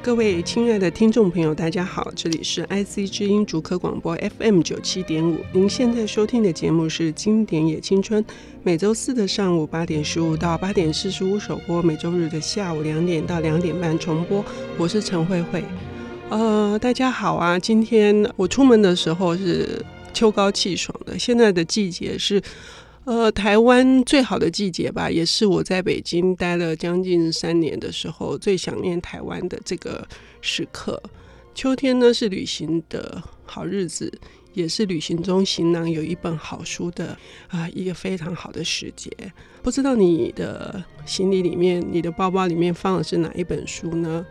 各位亲爱的听众朋友，大家好，这里是 IC 之音竹科广播 FM 九七点五。您现在收听的节目是《经典也青春》，每周四的上午八点十五到八点四十五首播，每周日的下午两点到两点半重播。我是陈慧慧。呃，大家好啊！今天我出门的时候是秋高气爽的，现在的季节是。呃，台湾最好的季节吧，也是我在北京待了将近三年的时候最想念台湾的这个时刻。秋天呢是旅行的好日子，也是旅行中行囊有一本好书的啊、一个非常好的时节。不知道你的行李里面、你的包包里面放的是哪一本书呢？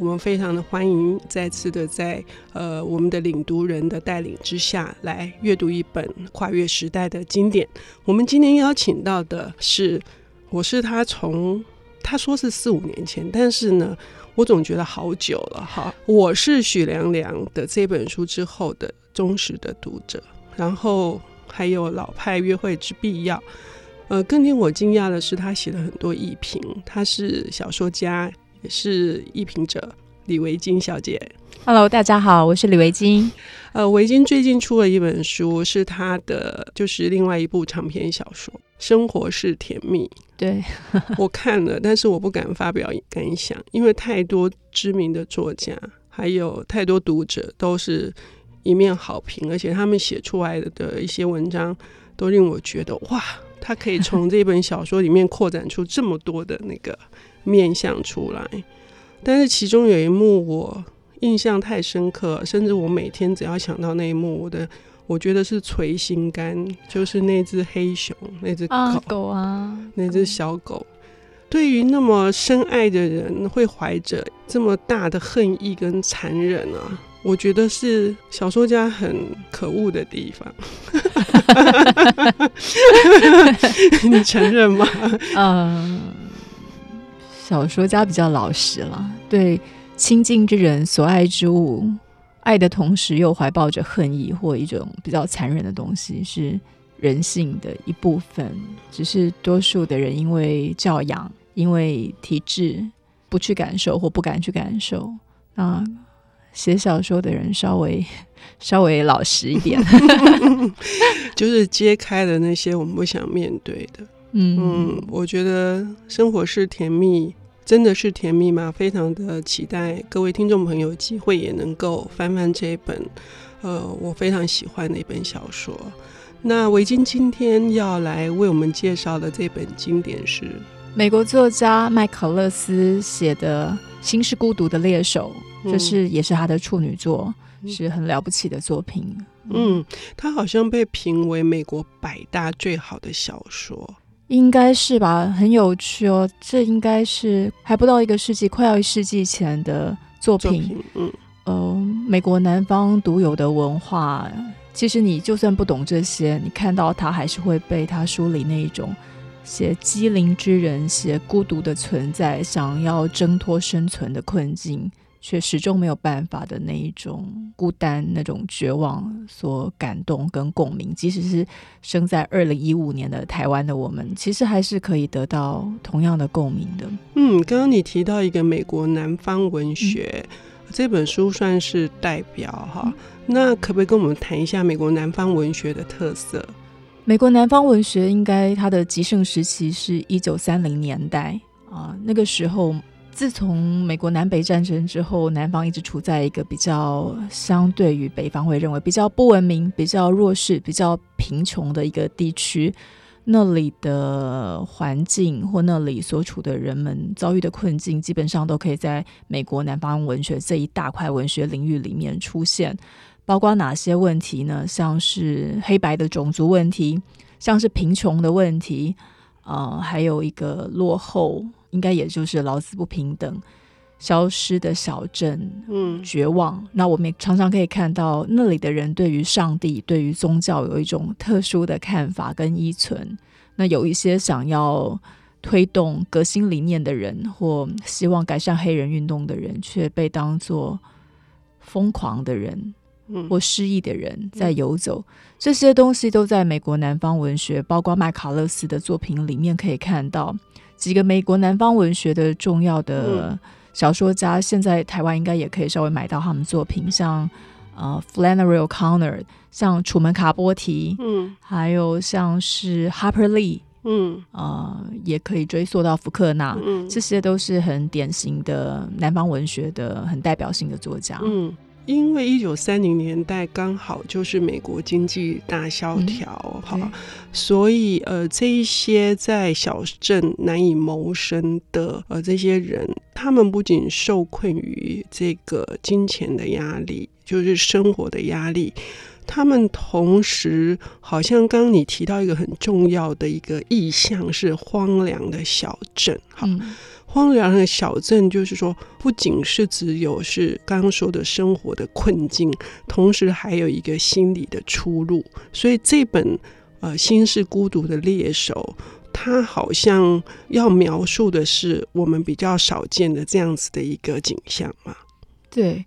我们非常的欢迎再次的在呃我们的领读人的带领之下来阅读一本跨越时代的经典。我们今天邀请到的是，我是他从他说是四五年前，但是呢，我总觉得好久了哈。我是许良良的这本书之后的忠实的读者，然后还有老派约会之必要。呃，更令我惊讶的是，他写了很多艺评，他是小说家。也是艺评者李维京小姐，Hello，大家好，我是李维京。呃，维京最近出了一本书，是他的就是另外一部长篇小说《生活是甜蜜》。对，我看了，但是我不敢发表感想，因为太多知名的作家，还有太多读者都是一面好评，而且他们写出来的一些文章都令我觉得哇，他可以从这本小说里面扩展出这么多的那个。面相出来，但是其中有一幕我印象太深刻，甚至我每天只要想到那一幕，我的我觉得是捶心肝，就是那只黑熊，那只狗啊，狗啊，那只小狗，对于那么深爱的人，会怀着这么大的恨意跟残忍啊，我觉得是小说家很可恶的地方。你承认吗？嗯。小说家比较老实了，对亲近之人所爱之物，爱的同时又怀抱着恨意或一种比较残忍的东西，是人性的一部分。只是多数的人因为教养、因为体制，不去感受或不敢去感受。那写小说的人稍微 稍微老实一点 就是揭开了那些我们不想面对的。嗯嗯，我觉得生活是甜蜜。真的是甜蜜吗？非常的期待各位听众朋友有机会也能够翻翻这一本，呃，我非常喜欢的一本小说。那维京今天要来为我们介绍的这本经典是美国作家麦考勒斯写的《心是孤独的猎手》，这是也是他的处女作，嗯、是很了不起的作品。嗯，他好像被评为美国百大最好的小说。应该是吧，很有趣哦。这应该是还不到一个世纪，快要一世纪前的作品。嗯，呃，美国南方独有的文化，其实你就算不懂这些，你看到它还是会被它书里那一种写机灵之人、写孤独的存在、想要挣脱生存的困境。却始终没有办法的那一种孤单、那种绝望所感动跟共鸣，即使是生在二零一五年的台湾的我们，其实还是可以得到同样的共鸣的。嗯，刚刚你提到一个美国南方文学、嗯、这本书算是代表哈，嗯、那可不可以跟我们谈一下美国南方文学的特色？美国南方文学应该它的极盛时期是一九三零年代啊，那个时候。自从美国南北战争之后，南方一直处在一个比较相对于北方会认为比较不文明、比较弱势、比较贫穷的一个地区。那里的环境或那里所处的人们遭遇的困境，基本上都可以在美国南方文学这一大块文学领域里面出现。包括哪些问题呢？像是黑白的种族问题，像是贫穷的问题，呃，还有一个落后。应该也就是劳资不平等、消失的小镇、嗯，绝望。那我们也常常可以看到，那里的人对于上帝、对于宗教有一种特殊的看法跟依存。那有一些想要推动革新理念的人，或希望改善黑人运动的人，却被当作疯狂的人，或失意的人在游走。嗯，这些东西都在美国南方文学，包括麦卡勒斯的作品里面可以看到。几个美国南方文学的重要的小说家，现在台湾应该也可以稍微买到他们作品，像呃 Flannery O'Connor，像楚门卡波提，嗯，还有像是 Harper Lee，嗯，呃，也可以追溯到福克纳，嗯，这些都是很典型的南方文学的很代表性的作家，嗯。因为一九三零年代刚好就是美国经济大萧条，哈、嗯，所以呃，这一些在小镇难以谋生的呃这些人，他们不仅受困于这个金钱的压力，就是生活的压力，他们同时好像刚刚你提到一个很重要的一个意象是荒凉的小镇，哈。嗯荒凉的小镇，就是说，不仅是只有是刚刚说的生活的困境，同时还有一个心理的出路。所以这本呃《心是孤独的猎手》，它好像要描述的是我们比较少见的这样子的一个景象嘛。对，《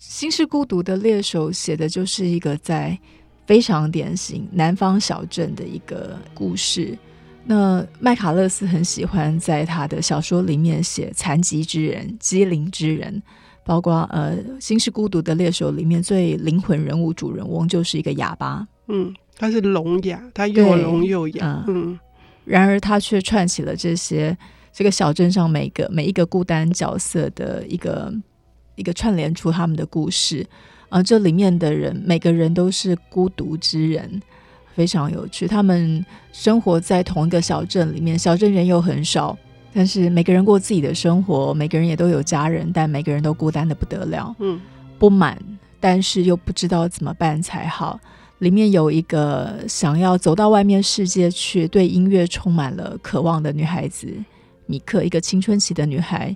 心是孤独的猎手》写的就是一个在非常典型南方小镇的一个故事。那麦卡勒斯很喜欢在他的小说里面写残疾之人、机灵之人，包括呃《心是孤独的猎手》里面最灵魂人物主人翁就是一个哑巴，嗯，他是聋哑，他又聋又哑，嗯，嗯，然而他却串起了这些这个小镇上每个每一个孤单角色的一个一个串联出他们的故事，啊、呃，这里面的人每个人都是孤独之人。非常有趣，他们生活在同一个小镇里面，小镇人又很少，但是每个人过自己的生活，每个人也都有家人，但每个人都孤单的不得了，嗯，不满，但是又不知道怎么办才好。里面有一个想要走到外面世界去，对音乐充满了渴望的女孩子，米克，一个青春期的女孩，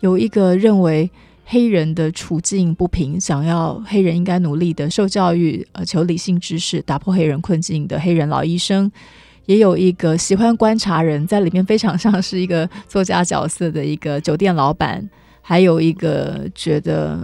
有一个认为。黑人的处境不平，想要黑人应该努力的受教育，呃，求理性知识，打破黑人困境的黑人老医生，也有一个喜欢观察人，在里面非常像是一个作家角色的一个酒店老板，还有一个觉得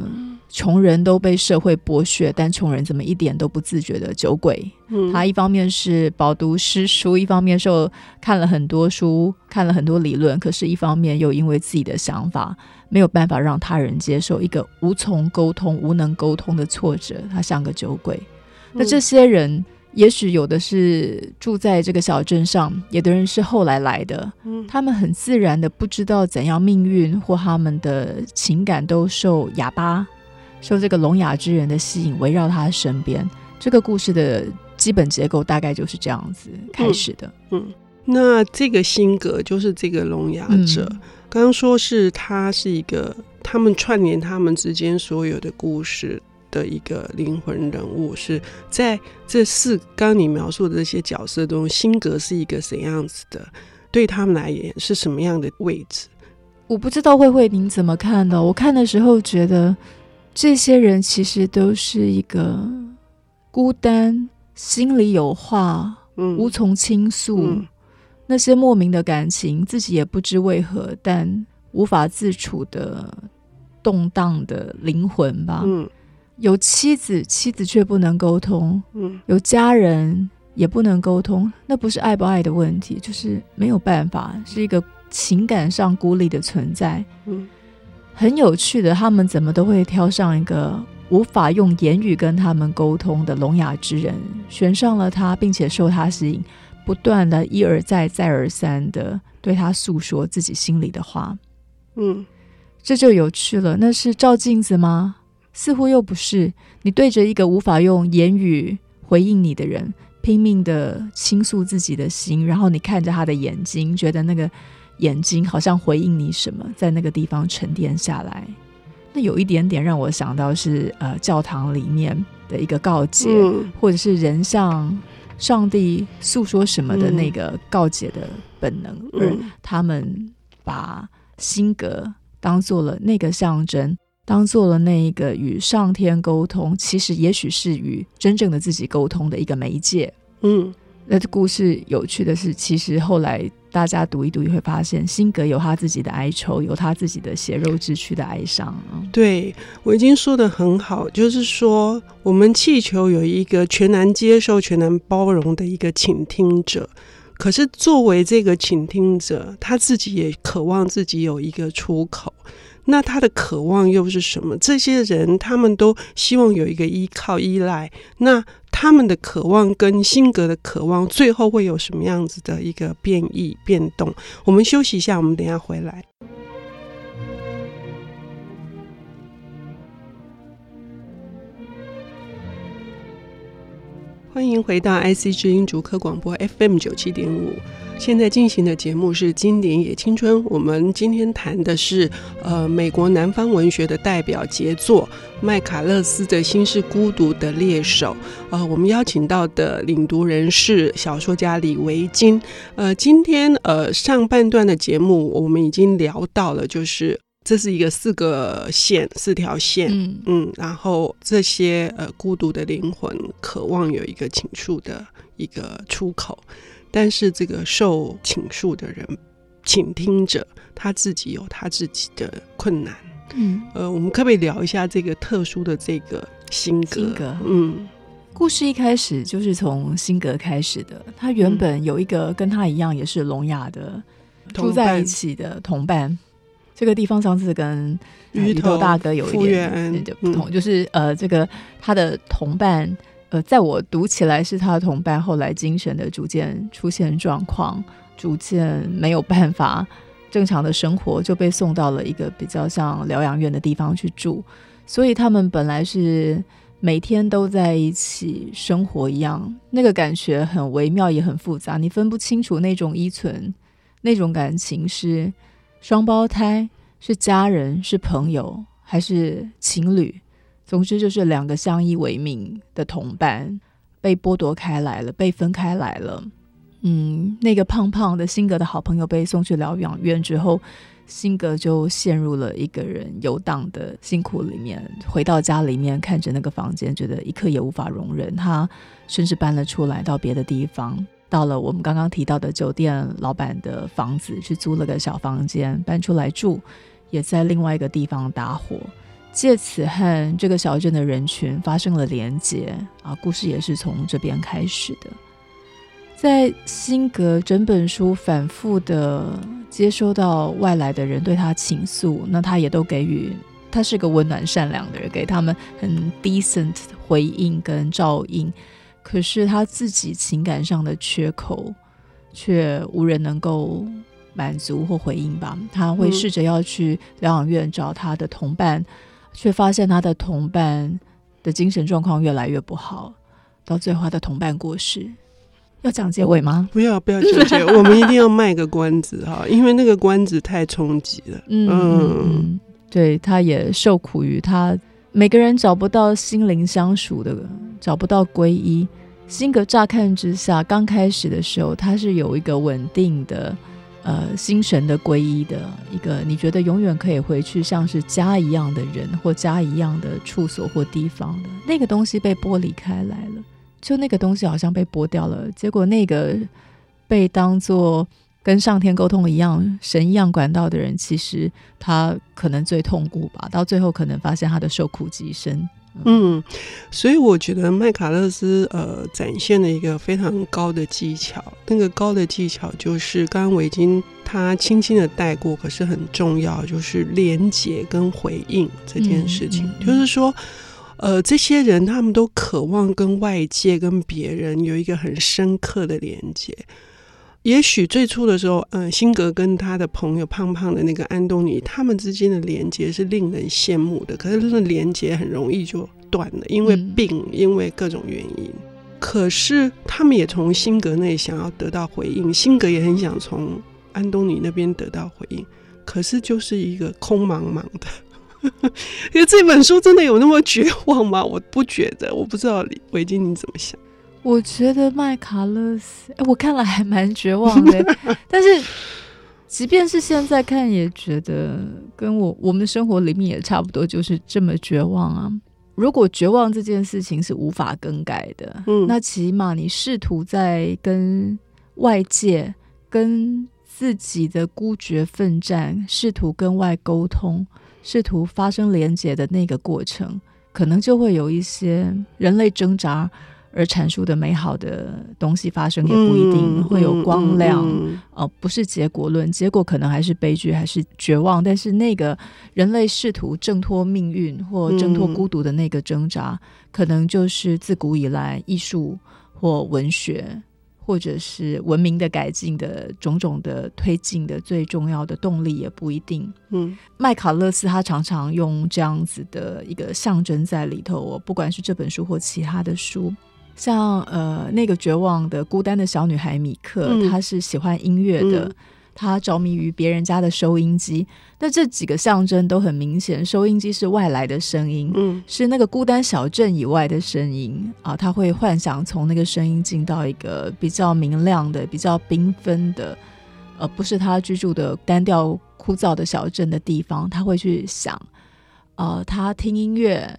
穷人都被社会剥削，但穷人怎么一点都不自觉的酒鬼。嗯，他一方面是饱读诗书，一方面受看了很多书，看了很多理论，可是一方面又因为自己的想法。没有办法让他人接受一个无从沟通、无能沟通的挫折，他像个酒鬼。那这些人，也许有的是住在这个小镇上，有的人是后来来的。他们很自然的不知道怎样命运或他们的情感都受哑巴、受这个聋哑之人的吸引，围绕他身边。这个故事的基本结构大概就是这样子开始的。嗯，嗯，那这个辛格就是这个聋哑者。嗯刚刚说是他是一个，他们串联他们之间所有的故事的一个灵魂人物，是在这四刚你描述的这些角色中，辛格是一个怎样子的？对他们来言是什么样的位置？我不知道慧慧您怎么看的？我看的时候觉得这些人其实都是一个孤单，心里有话，嗯，无从倾诉。嗯那些莫名的感情，自己也不知为何，但无法自处的动荡的灵魂吧。嗯，有妻子，妻子却不能沟通。嗯，有家人也不能沟通，那不是爱不爱的问题，就是没有办法，是一个情感上孤立的存在。嗯，很有趣的，他们怎么都会挑上一个无法用言语跟他们沟通的聋哑之人，选上了他，并且受他吸引。不断的一而再、再而三的对他诉说自己心里的话，嗯，这就有趣了。那是照镜子吗？似乎又不是。你对着一个无法用言语回应你的人，拼命的倾诉自己的心，然后你看着他的眼睛，觉得那个眼睛好像回应你什么，在那个地方沉淀下来。那有一点点让我想到是呃，教堂里面的一个告解，嗯、或者是人像。上帝诉说什么的那个告解的本能，嗯、而他们把辛格当做了那个象征，当做了那一个与上天沟通，其实也许是与真正的自己沟通的一个媒介。嗯。那这故事有趣的是，其实后来大家读一读，也会发现，辛格有他自己的哀愁，有他自己的血肉之躯的哀伤。对，我已经说得很好，就是说，我们气球有一个全然接受、全然包容的一个倾听者，可是作为这个倾听者，他自己也渴望自己有一个出口。那他的渴望又是什么？这些人他们都希望有一个依靠、依赖。那他们的渴望跟性格的渴望，最后会有什么样子的一个变异、变动？我们休息一下，我们等下回来。欢迎回到 IC 之音竹科广播 FM 九七点五。现在进行的节目是《经典也青春》，我们今天谈的是呃美国南方文学的代表杰作麦卡勒斯的《心是孤独的猎手》。呃，我们邀请到的领读人是小说家李维金。呃，今天呃上半段的节目我们已经聊到了，就是。这是一个四个线，四条线，嗯。嗯，然后这些呃孤独的灵魂渴望有一个倾诉的一个出口，但是这个受倾诉的人，倾听者他自己有他自己的困难，嗯。呃，我们可不可以聊一下这个特殊的这个辛格？辛格，嗯，故事一开始就是从辛格开始的，他原本有一个跟他一样也是聋哑的住在一起的同伴。这个地方上次跟鱼头大哥有一点不同，就是呃，这个他的同伴，呃，在我读起来是他的同伴，后来精神的逐渐出现状况，逐渐没有办法正常的生活，就被送到了一个比较像疗养院的地方去住。所以他们本来是每天都在一起生活一样，那个感觉很微妙也很复杂，你分不清楚那种依存，那种感情是。双胞胎是家人，是朋友，还是情侣？总之就是两个相依为命的同伴被剥夺开来了，被分开来了。嗯，那个胖胖的辛格的好朋友被送去疗养院之后，辛格就陷入了一个人游荡的辛苦里面。回到家里面，看着那个房间，觉得一刻也无法容忍。他甚至搬了出来，到别的地方。到了我们刚刚提到的酒店老板的房子，去租了个小房间，搬出来住，也在另外一个地方打火，借此和这个小镇的人群发生了连接啊。故事也是从这边开始的。在辛格整本书反复的接收到外来的人对他倾诉，那他也都给予，他是个温暖善良的人，给他们很 decent 回应跟照应。可是他自己情感上的缺口，却无人能够满足或回应吧？他会试着要去疗养院找他的同伴，却发现他的同伴的精神状况越来越不好，到最后他的同伴过世。要讲结尾吗？不要，不要讲结尾，我们一定要卖个关子哈，因为那个关子太冲击了。嗯，嗯，对，他也受苦于他。每个人找不到心灵相属的，找不到皈依。辛格乍看之下，刚开始的时候，他是有一个稳定的，呃，心神的皈依的一个，你觉得永远可以回去，像是家一样的人或家一样的处所或地方的那个东西被剥离开来了，就那个东西好像被剥掉了，结果那个被当做。跟上天沟通一样，神一样管道的人，其实他可能最痛苦吧。到最后，可能发现他的受苦极深。嗯，所以我觉得麦卡勒斯呃展现了一个非常高的技巧。那个高的技巧就是刚刚维菁他轻轻的带过，可是很重要，就是连接跟回应这件事情。嗯嗯、就是说，呃，这些人他们都渴望跟外界、跟别人有一个很深刻的连接。也许最初的时候，嗯、呃，辛格跟他的朋友胖胖的那个安东尼，他们之间的连接是令人羡慕的。可是，那个连接很容易就断了，因为病，嗯、因为各种原因。可是，他们也从辛格那里想要得到回应，辛格也很想从安东尼那边得到回应。可是，就是一个空茫茫的。因为这本书真的有那么绝望吗？我不觉得，我不知道维金你怎么想。我觉得麦卡勒斯，哎我看了还蛮绝望的。但是，即便是现在看，也觉得跟我我们的生活里面也差不多，就是这么绝望啊。如果绝望这件事情是无法更改的，嗯，那起码你试图在跟外界、跟自己的孤绝奋战，试图跟外沟通，试图发生连结的那个过程，可能就会有一些人类挣扎。而阐述的美好的东西发生也不一定、嗯、会有光亮，哦、嗯呃，不是结果论，结果可能还是悲剧，还是绝望。但是那个人类试图挣脱命运或挣脱孤独的那个挣扎，嗯、可能就是自古以来艺术或文学，或者是文明的改进的种种的推进的最重要的动力，也不一定。嗯，麦卡勒斯他常常用这样子的一个象征在里头，我不管是这本书或其他的书。像呃，那个绝望的孤单的小女孩米克，嗯、她是喜欢音乐的，嗯、她着迷于别人家的收音机。那这几个象征都很明显，收音机是外来的声音，嗯，是那个孤单小镇以外的声音啊。她会幻想从那个声音进到一个比较明亮的、比较缤纷的，呃，不是她居住的单调枯燥的小镇的地方。她会去想，呃，她听音乐。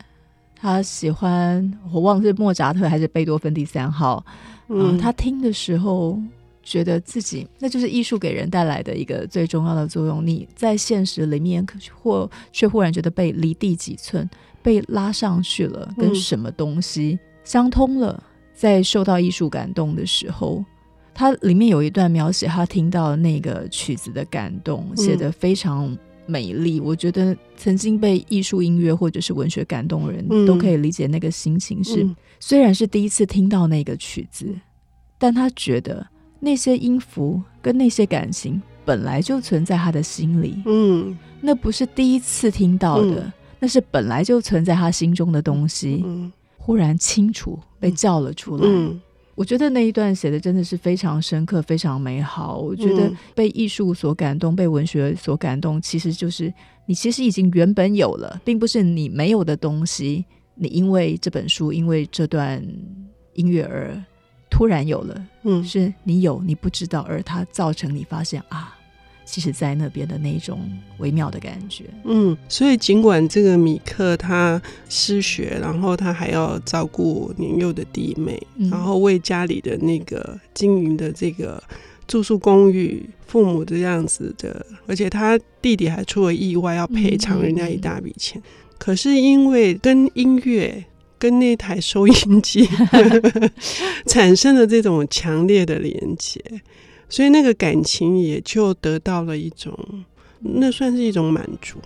他喜欢，我忘了是莫扎特还是贝多芬第三号。嗯，他听的时候觉得自己那就是艺术给人带来的一个最重要的作用。你在现实里面，或却忽然觉得被离地几寸，被拉上去了，跟什么东西相通了。在受到艺术感动的时候，他里面有一段描写他听到那个曲子的感动，写得非常。美丽，我觉得曾经被艺术、音乐或者是文学感动的人、嗯、都可以理解那个心情是。是、嗯、虽然是第一次听到那个曲子，但他觉得那些音符跟那些感情本来就存在他的心里。嗯，那不是第一次听到的，嗯、那是本来就存在他心中的东西，嗯、忽然清楚被叫了出来。我觉得那一段写的真的是非常深刻，非常美好。我觉得被艺术所感动，被文学所感动，其实就是你其实已经原本有了，并不是你没有的东西。你因为这本书，因为这段音乐而突然有了，嗯，是你有你不知道，而它造成你发现啊。其实，在那边的那种微妙的感觉，嗯，所以尽管这个米克他失学，然后他还要照顾年幼的弟妹，嗯、然后为家里的那个经营的这个住宿公寓父母这样子的，而且他弟弟还出了意外，要赔偿人家一大笔钱。嗯、可是因为跟音乐、跟那台收音机 产生了这种强烈的连接。所以那个感情也就得到了一种，那算是一种满足，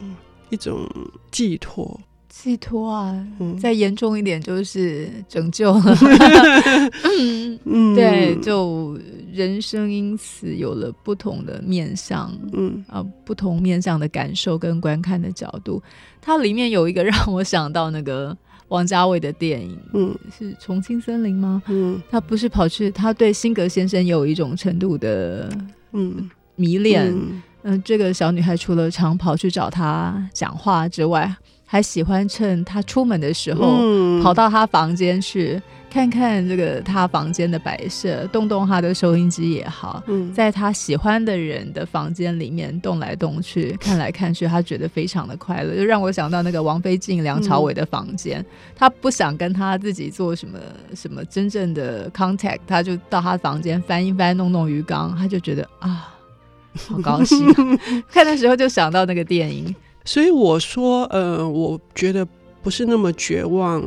一种寄托。寄托啊，嗯、再严重一点就是拯救了。嗯，对，就人生因此有了不同的面向，嗯啊，不同面向的感受跟观看的角度。它里面有一个让我想到那个。王家卫的电影，嗯，是《重庆森林》吗？嗯，他不是跑去，他对辛格先生有一种程度的，嗯，迷恋。嗯，呃，这个小女孩除了常跑去找他讲话之外，还喜欢趁他出门的时候，跑到他房间去。看看这个他房间的摆设，动动他的收音机也好，嗯，在他喜欢的人的房间里面动来动去，看来看去，他觉得非常的快乐，就让我想到那个王菲进梁朝伟的房间，嗯、他不想跟他自己做什么什么真正的 contact，他就到他房间翻一翻，弄弄鱼缸，他就觉得啊，好高兴，看的时候就想到那个电影，所以我说，呃，我觉得。不是那么绝望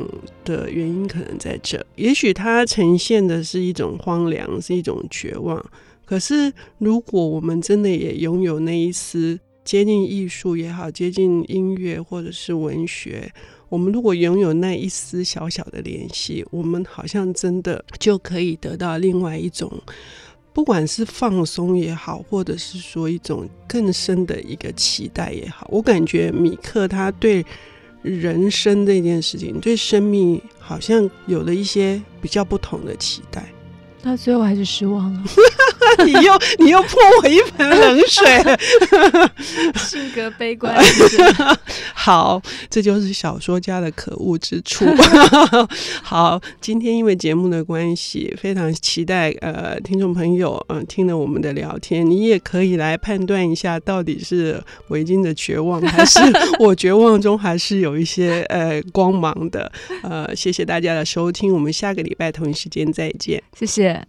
的原因可能在这，也许它呈现的是一种荒凉，是一种绝望。可是，如果我们真的也拥有那一丝接近艺术也好，接近音乐或者是文学，我们如果拥有那一丝小小的联系，我们好像真的就可以得到另外一种，不管是放松也好，或者是说一种更深的一个期待也好。我感觉米克他对。人生这件事情，对生命好像有了一些比较不同的期待，那最后还是失望了。你又你又泼我一盆冷水，性格悲观。好，这就是小说家的可恶之处。好，今天因为节目的关系，非常期待呃听众朋友嗯、呃、听了我们的聊天，你也可以来判断一下，到底是围巾的绝望，还是我绝望中还是有一些呃光芒的。呃，谢谢大家的收听，我们下个礼拜同一时间再见，谢谢。